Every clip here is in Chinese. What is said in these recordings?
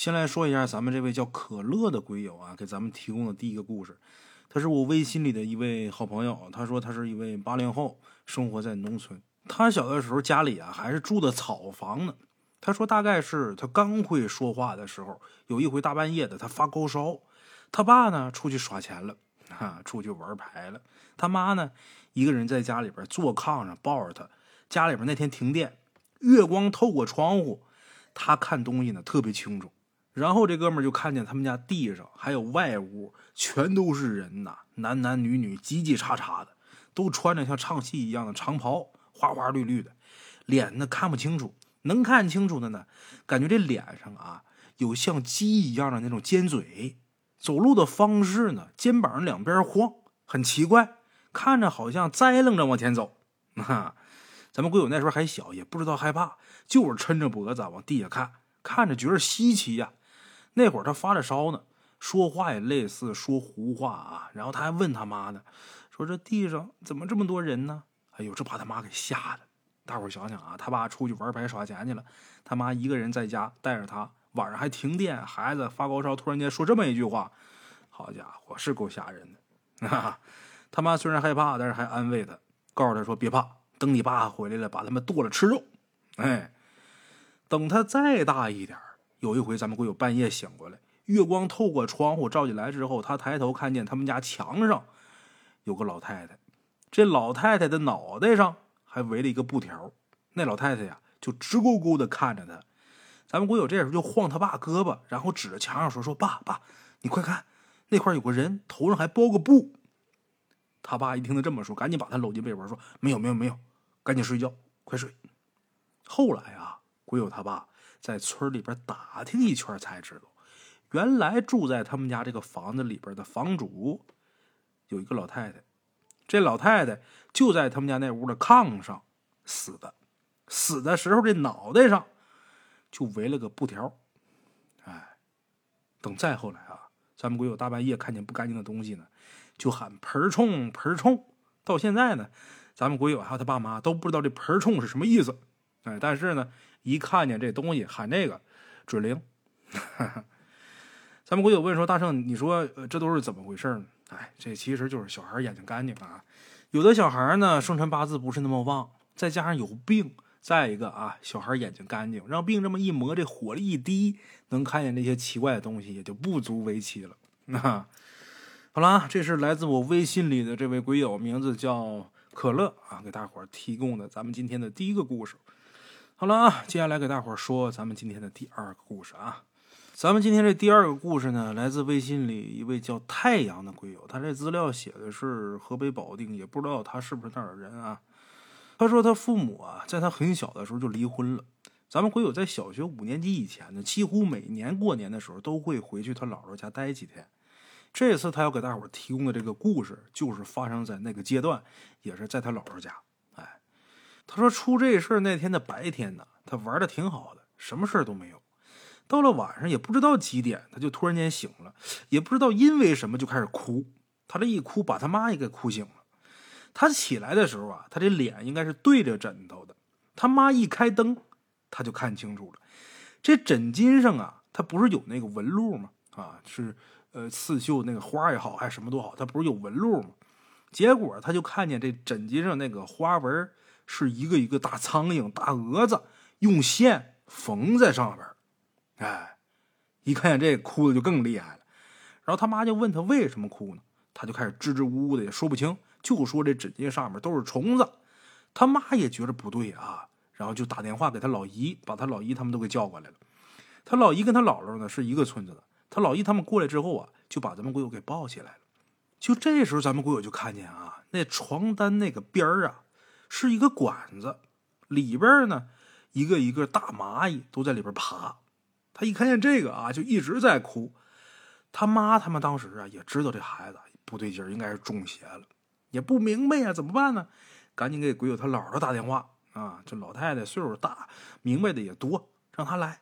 先来说一下咱们这位叫可乐的鬼友啊，给咱们提供的第一个故事。他是我微信里的一位好朋友，他说他是一位八零后，生活在农村。他小的时候家里啊还是住的草房呢。他说大概是他刚会说话的时候，有一回大半夜的他发高烧，他爸呢出去耍钱了，哈，出去玩牌了。他妈呢一个人在家里边坐炕上抱着他。家里边那天停电，月光透过窗户，他看东西呢特别清楚。然后这哥们就看见他们家地上还有外屋，全都是人呐，男男女女，叽叽喳喳的，都穿着像唱戏一样的长袍，花花绿绿的，脸呢看不清楚，能看清楚的呢，感觉这脸上啊有像鸡一样的那种尖嘴，走路的方式呢，肩膀两边晃，很奇怪，看着好像栽楞着往前走。哈，咱们鬼友那时候还小，也不知道害怕，就是抻着脖子往地下看，看着觉得稀奇呀。那会儿他发着烧呢，说话也类似说胡话啊。然后他还问他妈呢，说这地上怎么这么多人呢？哎呦，这把他妈给吓的。大伙想想啊，他爸出去玩牌耍钱去了，他妈一个人在家带着他，晚上还停电，孩子发高烧，突然间说这么一句话，好家伙，是够吓人的。他妈虽然害怕，但是还安慰他，告诉他说别怕，等你爸回来了，把他们剁了吃肉。哎，等他再大一点有一回，咱们鬼友半夜醒过来，月光透过窗户照进来之后，他抬头看见他们家墙上有个老太太，这老太太的脑袋上还围了一个布条。那老太太呀，就直勾勾的看着他。咱们鬼友这时候就晃他爸胳膊，然后指着墙上说：“说爸爸，你快看，那块有个人，头上还包个布。”他爸一听他这么说，赶紧把他搂进被窝，说：“没有，没有，没有，赶紧睡觉，快睡。”后来啊，鬼友他爸。在村里边打听一圈，才知道，原来住在他们家这个房子里边的房主有一个老太太，这老太太就在他们家那屋的炕上死的，死的时候这脑袋上就围了个布条。哎，等再后来啊，咱们鬼友大半夜看见不干净的东西呢，就喊盆冲盆冲。到现在呢，咱们鬼友还有他爸妈都不知道这盆冲是什么意思。哎，但是呢。一看见这东西喊这个准灵，咱们鬼友问说：“大圣，你说这都是怎么回事呢？”哎，这其实就是小孩眼睛干净啊。有的小孩呢，生辰八字不是那么旺，再加上有病，再一个啊，小孩眼睛干净，让病这么一磨，这火力一低，能看见那些奇怪的东西，也就不足为奇了。那 好了，这是来自我微信里的这位鬼友，名字叫可乐啊，给大伙提供的咱们今天的第一个故事。好了啊，接下来给大伙儿说咱们今天的第二个故事啊。咱们今天这第二个故事呢，来自微信里一位叫太阳的鬼友，他这资料写的是河北保定，也不知道他是不是那儿的人啊。他说他父母啊，在他很小的时候就离婚了。咱们鬼友在小学五年级以前呢，几乎每年过年的时候都会回去他姥姥家待几天。这次他要给大伙提供的这个故事，就是发生在那个阶段，也是在他姥姥家。他说出这事儿那天的白天呢，他玩的挺好的，什么事儿都没有。到了晚上也不知道几点，他就突然间醒了，也不知道因为什么就开始哭。他这一哭，把他妈也给哭醒了。他起来的时候啊，他这脸应该是对着枕头的。他妈一开灯，他就看清楚了，这枕巾上啊，他不是有那个纹路吗？啊，是呃刺绣那个花也好，还是什么都好，他不是有纹路吗？结果他就看见这枕巾上那个花纹。是一个一个大苍蝇、大蛾子，用线缝在上边哎，一看见这哭的就更厉害了。然后他妈就问他为什么哭呢？他就开始支支吾吾的，也说不清，就说这枕巾上面都是虫子。他妈也觉得不对啊，然后就打电话给他老姨，把他老姨他们都给叫过来了。他老姨跟他姥姥呢是一个村子的，他老姨他们过来之后啊，就把咱们鬼友给抱起来了。就这时候，咱们鬼友就看见啊，那床单那个边儿啊。是一个管子，里边呢，一个一个大蚂蚁都在里边爬。他一看见这个啊，就一直在哭。他妈他们当时啊，也知道这孩子不对劲，应该是中邪了，也不明白呀，怎么办呢？赶紧给鬼友他姥姥打电话啊。这老太太岁数大，明白的也多，让他来。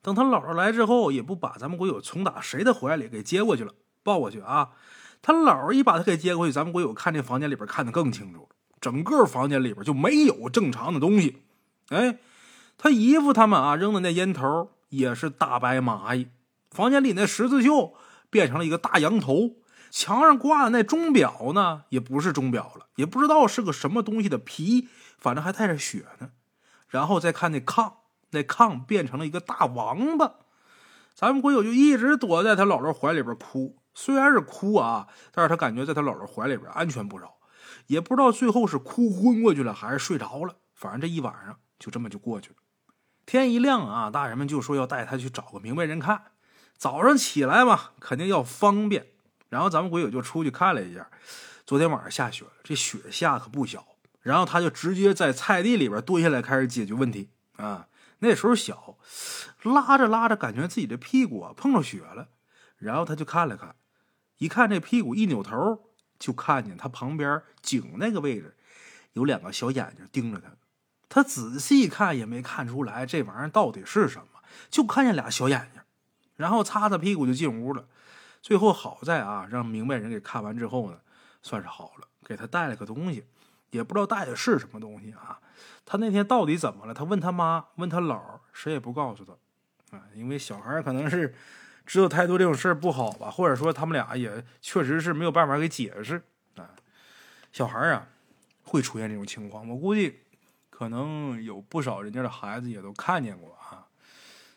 等他姥姥来之后，也不把咱们鬼友从打谁的怀里给接过去了，抱过去啊。他姥姥一把他给接过去，咱们鬼友看这房间里边看得更清楚。整个房间里边就没有正常的东西，哎，他姨夫他们啊扔的那烟头也是大白蚂蚁。房间里那十字绣变成了一个大羊头，墙上挂的那钟表呢，也不是钟表了，也不知道是个什么东西的皮，反正还带着血呢。然后再看那炕，那炕变成了一个大王八。咱们鬼友就一直躲在他姥姥怀里边哭，虽然是哭啊，但是他感觉在他姥姥怀里边安全不少。也不知道最后是哭昏过去了，还是睡着了。反正这一晚上就这么就过去了。天一亮啊，大人们就说要带他去找个明白人看。早上起来嘛，肯定要方便。然后咱们鬼友就出去看了一下，昨天晚上下雪了，这雪下可不小。然后他就直接在菜地里边蹲下来开始解决问题啊。那时候小，拉着拉着，感觉自己的屁股啊碰着雪了。然后他就看了看，一看这屁股，一扭头就看见他旁边井那个位置有两个小眼睛盯着他。他仔细看也没看出来这玩意儿到底是什么，就看见俩小眼睛。然后擦擦屁股就进屋了。最后好在啊，让明白人给看完之后呢，算是好了，给他带了个东西，也不知道带的是什么东西啊。他那天到底怎么了？他问他妈，问他姥，谁也不告诉他啊。因为小孩可能是知道太多这种事儿不好吧，或者说他们俩也确实是没有办法给解释啊。小孩啊，会出现这种情况，我估计可能有不少人家的孩子也都看见过啊。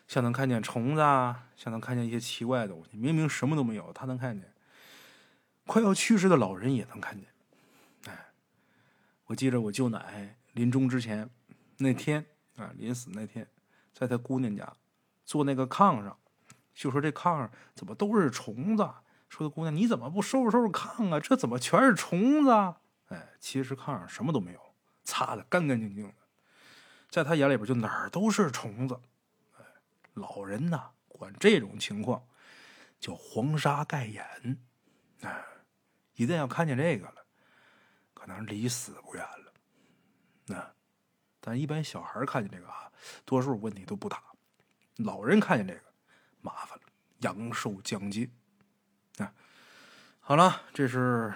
像能看见虫子啊，像能看见一些奇怪的东西，明明什么都没有，他能看见。快要去世的老人也能看见。哎，我记着我舅奶临终之前那天啊，临死那天，在他姑娘家坐那个炕上，就说这炕上怎么都是虫子？说他姑娘你怎么不收拾收拾炕啊？这怎么全是虫子？哎，其实炕上什么都没有，擦的干干净净的。在他眼里边就哪儿都是虫子。老人呐，管这种情况叫黄沙盖眼。哎，一旦要看见这个了，可能离死不远了。那，但一般小孩看见这个啊，多数问题都不大。老人看见这个，麻烦了，阳寿将近。啊，好了，这是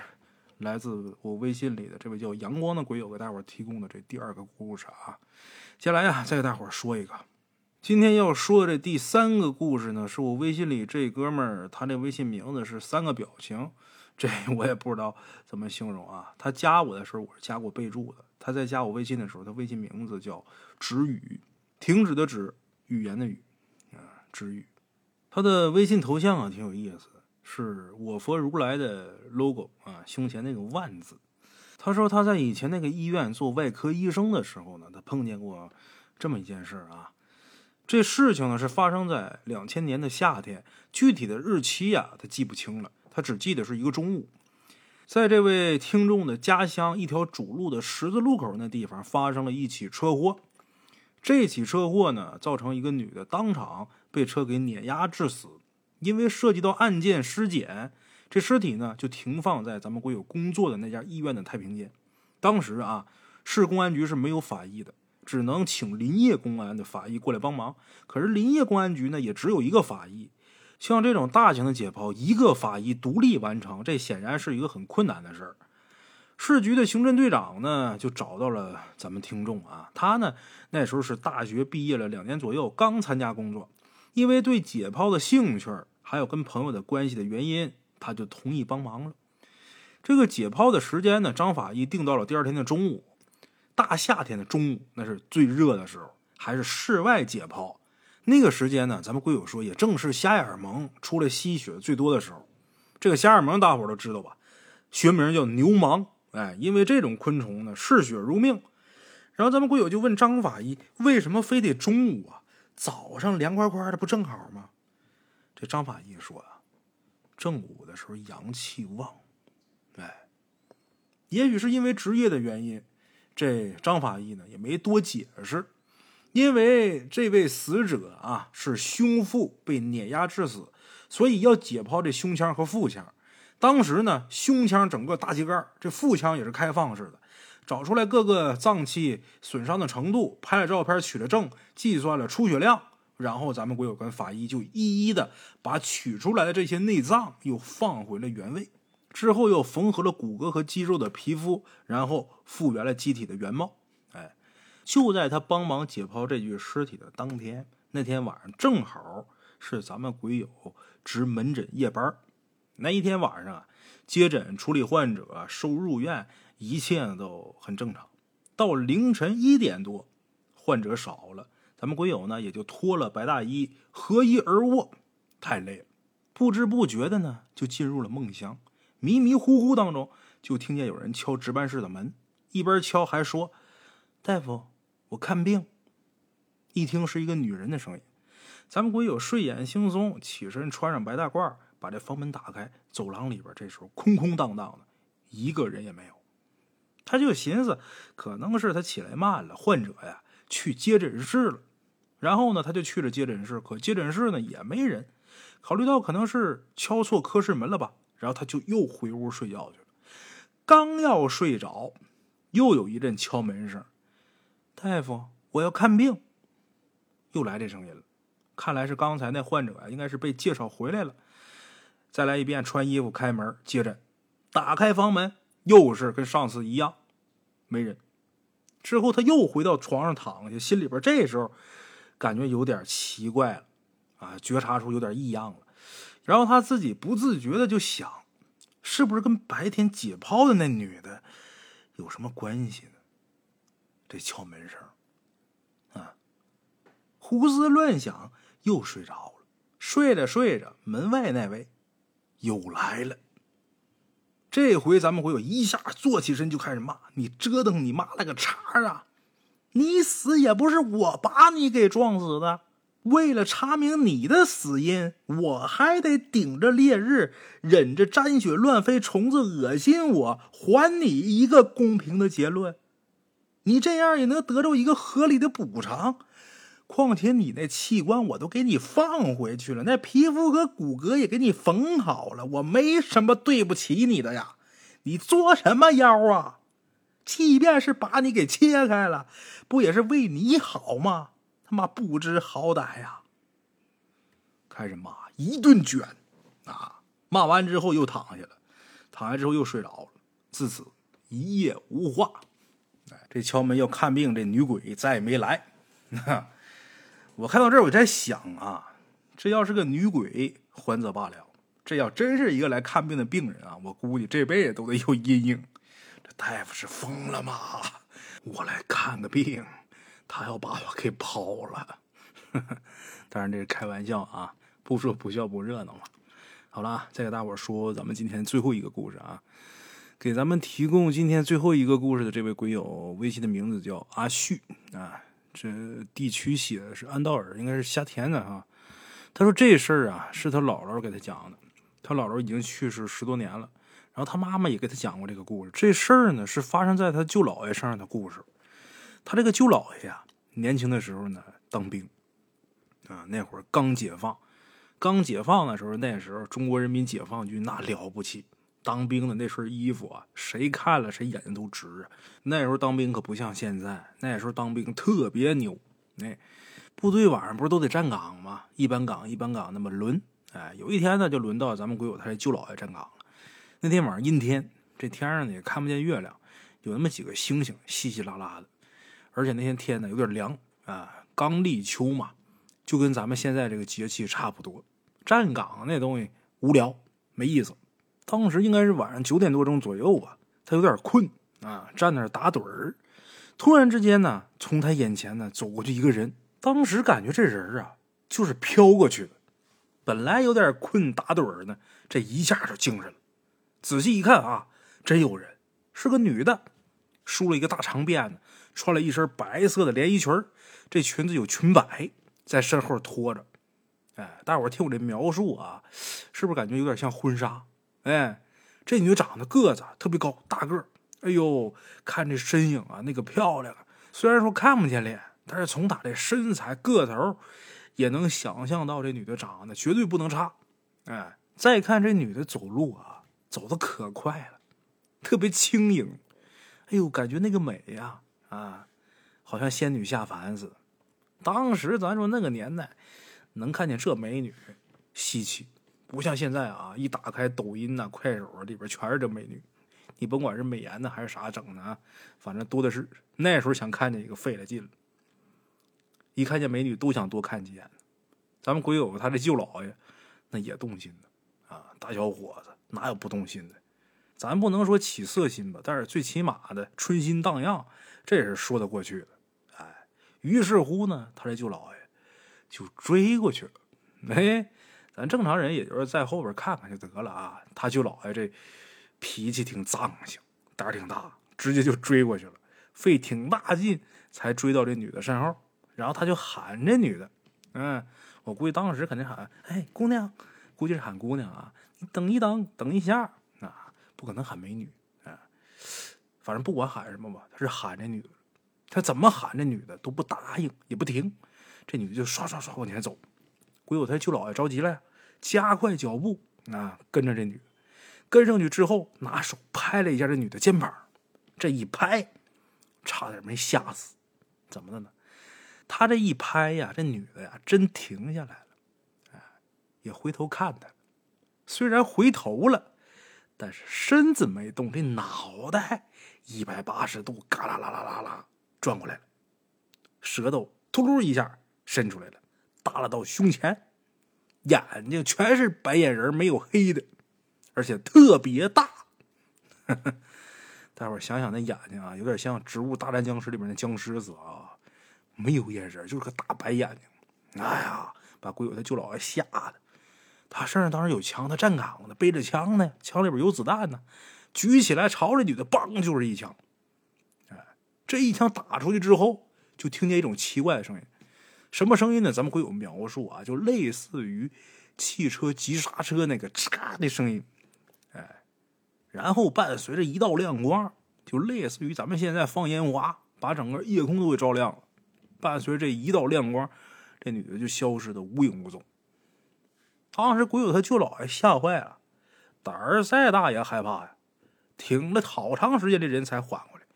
来自我微信里的这位叫阳光的鬼友给大伙提供的这第二个故事啊。接下来呀，再给大伙说一个。今天要说的这第三个故事呢，是我微信里这哥们儿，他这微信名字是三个表情，这我也不知道怎么形容啊。他加我的时候，我是加过备注的。他在加我微信的时候，他微信名字叫“止语”，停止的止，语言的语，啊，止语。他的微信头像啊，挺有意思，是我佛如来的 logo 啊，胸前那个万字。他说他在以前那个医院做外科医生的时候呢，他碰见过这么一件事啊。这事情呢是发生在两千年的夏天，具体的日期呀他记不清了，他只记得是一个中午，在这位听众的家乡一条主路的十字路口那地方发生了一起车祸。这起车祸呢，造成一个女的当场被车给碾压致死。因为涉及到案件尸检，这尸体呢就停放在咱们国有工作的那家医院的太平间。当时啊，市公安局是没有法医的。只能请林业公安的法医过来帮忙，可是林业公安局呢也只有一个法医，像这种大型的解剖，一个法医独立完成，这显然是一个很困难的事儿。市局的刑侦队长呢就找到了咱们听众啊，他呢那时候是大学毕业了两年左右，刚参加工作，因为对解剖的兴趣，还有跟朋友的关系的原因，他就同意帮忙了。这个解剖的时间呢，张法医定到了第二天的中午。大夏天的中午，那是最热的时候，还是室外解剖。那个时间呢，咱们龟友说，也正是瞎眼萌出来吸血最多的时候。这个瞎眼萌，大伙都知道吧？学名叫牛虻。哎，因为这种昆虫呢，嗜血如命。然后咱们龟友就问张法医，为什么非得中午啊？早上凉快快的不正好吗？这张法医说啊，正午的时候阳气旺。哎，也许是因为职业的原因。这张法医呢也没多解释，因为这位死者啊是胸腹被碾压致死，所以要解剖这胸腔和腹腔。当时呢，胸腔整个大气盖，这腹腔也是开放式的，找出来各个脏器损伤的程度，拍了照片，取了证，计算了出血量，然后咱们国有关法医就一一的把取出来的这些内脏又放回了原位。之后又缝合了骨骼和肌肉的皮肤，然后复原了机体的原貌。哎，就在他帮忙解剖这具尸体的当天，那天晚上正好是咱们鬼友值门诊夜班那一天晚上啊，接诊、处理患者、收入院，一切都很正常。到凌晨一点多，患者少了，咱们鬼友呢也就脱了白大衣，合衣而卧。太累了，不知不觉的呢就进入了梦乡。迷迷糊糊当中，就听见有人敲值班室的门，一边敲还说：“大夫，我看病。”一听是一个女人的声音，咱们鬼友睡眼惺忪，起身穿上白大褂，把这房门打开。走廊里边这时候空空荡荡的，一个人也没有。他就寻思，可能是他起来慢了，患者呀去接诊室了。然后呢，他就去了接诊室，可接诊室呢也没人。考虑到可能是敲错科室门了吧。然后他就又回屋睡觉去了，刚要睡着，又有一阵敲门声。大夫，我要看病。又来这声音了，看来是刚才那患者啊，应该是被介绍回来了。再来一遍，穿衣服开门接诊，打开房门，又是跟上次一样，没人。之后他又回到床上躺下，心里边这时候感觉有点奇怪了，啊，觉察出有点异样了。然后他自己不自觉的就想，是不是跟白天解剖的那女的有什么关系呢？这敲门声，啊，胡思乱想，又睡着了。睡着睡着，门外那位又来了。这回咱们会有一下坐起身就开始骂：“你折腾你妈了个叉啊！你死也不是我把你给撞死的。”为了查明你的死因，我还得顶着烈日，忍着沾血乱飞虫子恶心我，还你一个公平的结论。你这样也能得到一个合理的补偿。况且你那器官我都给你放回去了，那皮肤和骨骼也给你缝好了，我没什么对不起你的呀。你作什么妖啊？即便是把你给切开了，不也是为你好吗？他妈不知好歹呀！开始骂，一顿卷，啊！骂完之后又躺下了，躺下之后又睡着了。自此一夜无话。哎，这敲门要看病，这女鬼再也没来。哈 我看到这儿，我在想啊，这要是个女鬼，还则罢了；这要真是一个来看病的病人啊，我估计这辈子都得有阴影。这大夫是疯了吗？我来看个病。他要把我给抛了，当然这是开玩笑啊，不说不笑不热闹嘛。好了，再给大伙说咱们今天最后一个故事啊，给咱们提供今天最后一个故事的这位鬼友，微信的名字叫阿旭啊，这地区写的是安道尔，应该是夏天的哈。他说这事儿啊是他姥姥给他讲的，他姥姥已经去世十多年了，然后他妈妈也给他讲过这个故事。这事儿呢是发生在他舅姥爷身上的故事。他这个舅姥爷呀，年轻的时候呢当兵，啊，那会儿刚解放，刚解放的时候，那时候中国人民解放军那了不起，当兵的那身衣服啊，谁看了谁眼睛都直。那时候当兵可不像现在，那时候当兵特别牛。哎，部队晚上不是都得站岗吗？一班岗一班岗那么轮。哎，有一天呢，就轮到咱们鬼友他这舅姥爷站岗了。那天晚上阴天，这天上呢也看不见月亮，有那么几个星星稀稀拉拉的。而且那天天呢有点凉啊，刚立秋嘛，就跟咱们现在这个节气差不多。站岗那东西无聊没意思。当时应该是晚上九点多钟左右吧，他有点困啊，站那打盹儿。突然之间呢，从他眼前呢走过去一个人。当时感觉这人啊就是飘过去的。本来有点困打盹儿呢，这一下就精神了。仔细一看啊，真有人，是个女的，梳了一个大长辫子。穿了一身白色的连衣裙这裙子有裙摆在身后拖着。哎，大伙儿听我这描述啊，是不是感觉有点像婚纱？哎，这女长得个子特别高，大个儿。哎呦，看这身影啊，那个漂亮。虽然说看不见脸，但是从她这身材个头，也能想象到这女的长得绝对不能差。哎，再看这女的走路啊，走的可快了，特别轻盈。哎呦，感觉那个美呀！啊，好像仙女下凡似的。当时咱说那个年代，能看见这美女稀奇，不像现在啊！一打开抖音呐、快手啊，里边全是这美女。你甭管是美颜的还是啥整的啊，反正多的是。那时候想看见一个费了劲了。一看见美女都想多看几眼。咱们鬼友他这舅姥爷那也动心的啊，大小伙子哪有不动心的？咱不能说起色心吧，但是最起码的春心荡漾，这也是说得过去的。哎，于是乎呢，他这舅姥爷就追过去了。哎，咱正常人也就是在后边看看就得了啊。他舅姥爷这脾气挺脏性，胆儿挺大，直接就追过去了，费挺大劲才追到这女的身后。然后他就喊这女的，嗯，我估计当时肯定喊：“哎，姑娘！”估计是喊姑娘啊，你等一等，等一下啊，不可能喊美女啊。反正不管喊什么吧，他是喊这女的，他怎么喊这女的都不答应，也不停，这女的就刷刷刷往前走。鬼友他舅姥爷着急了，加快脚步啊，跟着这女的，跟上去之后，拿手拍了一下这女的肩膀，这一拍，差点没吓死。怎么的呢？他这一拍呀，这女的呀，真停下来了，哎，也回头看他。虽然回头了，但是身子没动，这脑袋一百八十度，嘎啦啦啦啦啦转过来了，舌头突噜一下伸出来了，耷拉到胸前，眼睛全是白眼仁，没有黑的，而且特别大。大伙想想那眼睛啊，有点像《植物大战僵尸》里面的僵尸子啊。没有眼神，就是个大白眼睛。哎呀，把鬼友他舅姥爷吓的。他身上当时有枪，他站岗呢，背着枪呢，枪里边有子弹呢，举起来朝着女的，梆就是一枪。哎，这一枪打出去之后，就听见一种奇怪的声音。什么声音呢？咱们会有描述啊，就类似于汽车急刹车那个嚓的声音。哎，然后伴随着一道亮光，就类似于咱们现在放烟花，把整个夜空都给照亮了。伴随着这一道亮光，这女的就消失的无影无踪。当时鬼友他舅姥爷吓坏了，胆儿再大也害怕呀，挺了好长时间，这人才缓过来，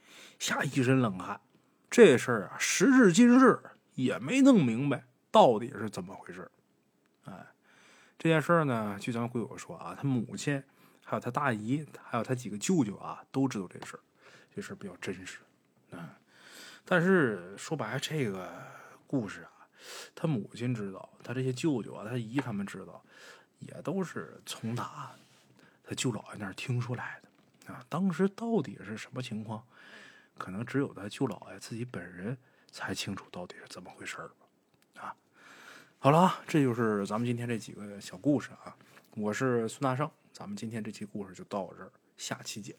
吓一身冷汗。这事儿啊，时至今日也没弄明白到底是怎么回事。哎，这件事呢，据咱们鬼友说啊，他母亲、还有他大姨、还有他几个舅舅啊，都知道这事儿，这事儿比较真实。啊。但是说白了，这个故事啊，他母亲知道，他这些舅舅啊，他姨他们知道，也都是从他他舅姥爷那儿听出来的啊。当时到底是什么情况，可能只有他舅姥爷自己本人才清楚到底是怎么回事儿啊。好了啊，这就是咱们今天这几个小故事啊。我是孙大圣，咱们今天这期故事就到这儿，下期见。